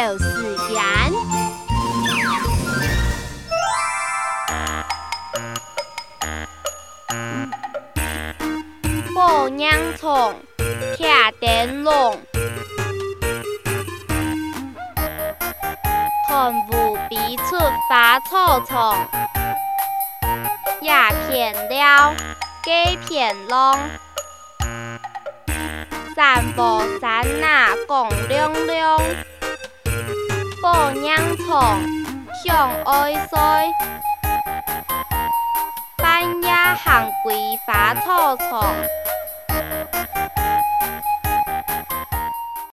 就是人。抱娘虫，徛灯笼，看雾鼻出拔草丛，叶片了，鸡片浪。散步散啊，共两两。娘虫向爱睡。半夜行归花草丛。